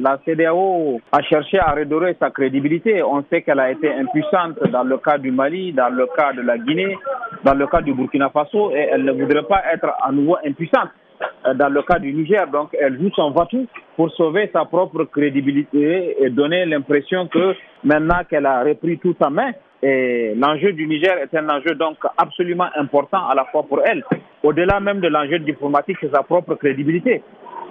la CDAO a cherché à redorer sa crédibilité. On sait qu'elle a été impuissante dans le cas du Mali, dans le cas de la Guinée, dans le cas du Burkina Faso, et elle ne voudrait pas être à nouveau impuissante euh, dans le cas du Niger. Donc, elle joue son vote pour sauver sa propre crédibilité et donner l'impression que maintenant qu'elle a repris tout en main, l'enjeu du Niger est un enjeu donc absolument important à la fois pour elle, au-delà même de l'enjeu diplomatique, c'est sa propre crédibilité.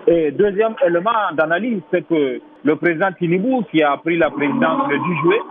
Et deuxième élément d'analyse, c'est que le président Tinibou, qui a pris la présidence le 10 juillet,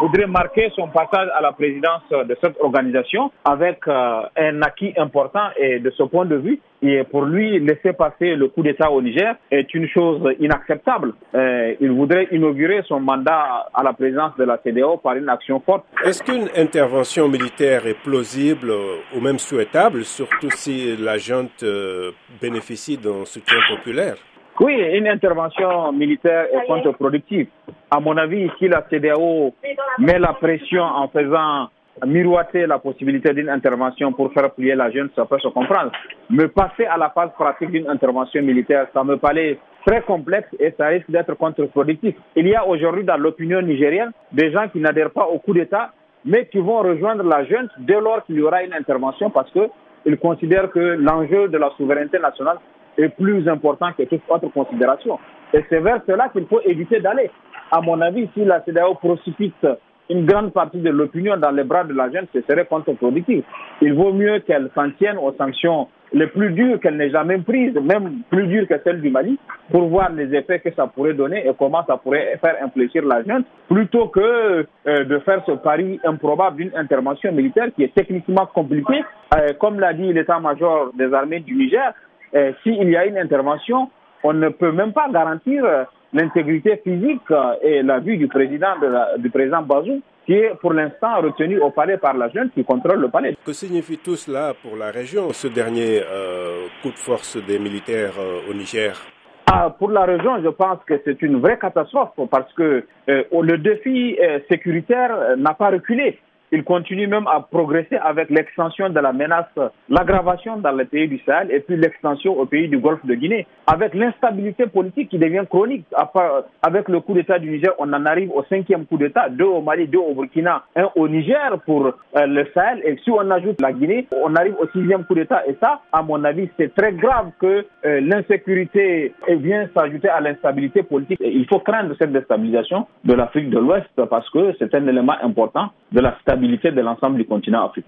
voudrait marquer son passage à la présidence de cette organisation avec euh, un acquis important et de ce point de vue, et pour lui, laisser passer le coup d'État au Niger est une chose inacceptable. Euh, il voudrait inaugurer son mandat à la présidence de la CDO par une action forte. Est-ce qu'une intervention militaire est plausible ou même souhaitable, surtout si la junte euh, bénéficie d'un soutien populaire? Oui, une intervention militaire est contre-productive. À mon avis, si la CDAO met la pression en faisant miroiter la possibilité d'une intervention pour faire plier la jeune, ça peut se comprendre. Mais passer à la phase pratique d'une intervention militaire, ça me paraît très complexe et ça risque d'être contre-productif. Il y a aujourd'hui dans l'opinion nigérienne des gens qui n'adhèrent pas au coup d'État, mais qui vont rejoindre la jeune dès lors qu'il y aura une intervention parce qu'ils considèrent que l'enjeu de la souveraineté nationale est plus important que toute autre considération. Et c'est vers cela qu'il faut éviter d'aller. À mon avis, si la CDAO précipite une grande partie de l'opinion dans les bras de la jeune, ce serait contre-productif. Il vaut mieux qu'elle s'en tienne aux sanctions les plus dures qu'elle n'ait jamais prises, même plus dures que celles du Mali, pour voir les effets que ça pourrait donner et comment ça pourrait faire infléchir la jeune, plutôt que euh, de faire ce pari improbable d'une intervention militaire qui est techniquement compliquée. Euh, comme l'a dit l'état-major des armées du Niger, euh, s'il y a une intervention, on ne peut même pas garantir euh, l'intégrité physique euh, et la vie du président, du président Bazou, qui est pour l'instant retenu au palais par la jeune qui contrôle le palais. Que signifie tout cela pour la région, ce dernier coup de force des militaires au Niger? Ah, pour la région, je pense que c'est une vraie catastrophe parce que le défi sécuritaire n'a pas reculé il continue même à progresser avec l'extension de la menace, l'aggravation dans les pays du Sahel et puis l'extension au pays du Golfe de Guinée. Avec l'instabilité politique qui devient chronique, avec le coup d'État du Niger, on en arrive au cinquième coup d'État, deux au Mali, deux au Burkina, un au Niger pour euh, le Sahel. Et si on ajoute la Guinée, on arrive au sixième coup d'État. Et ça, à mon avis, c'est très grave que euh, l'insécurité vienne s'ajouter à l'instabilité politique. Et il faut craindre cette déstabilisation de l'Afrique de l'Ouest parce que c'est un élément important de la stabilité de l'ensemble du continent africain.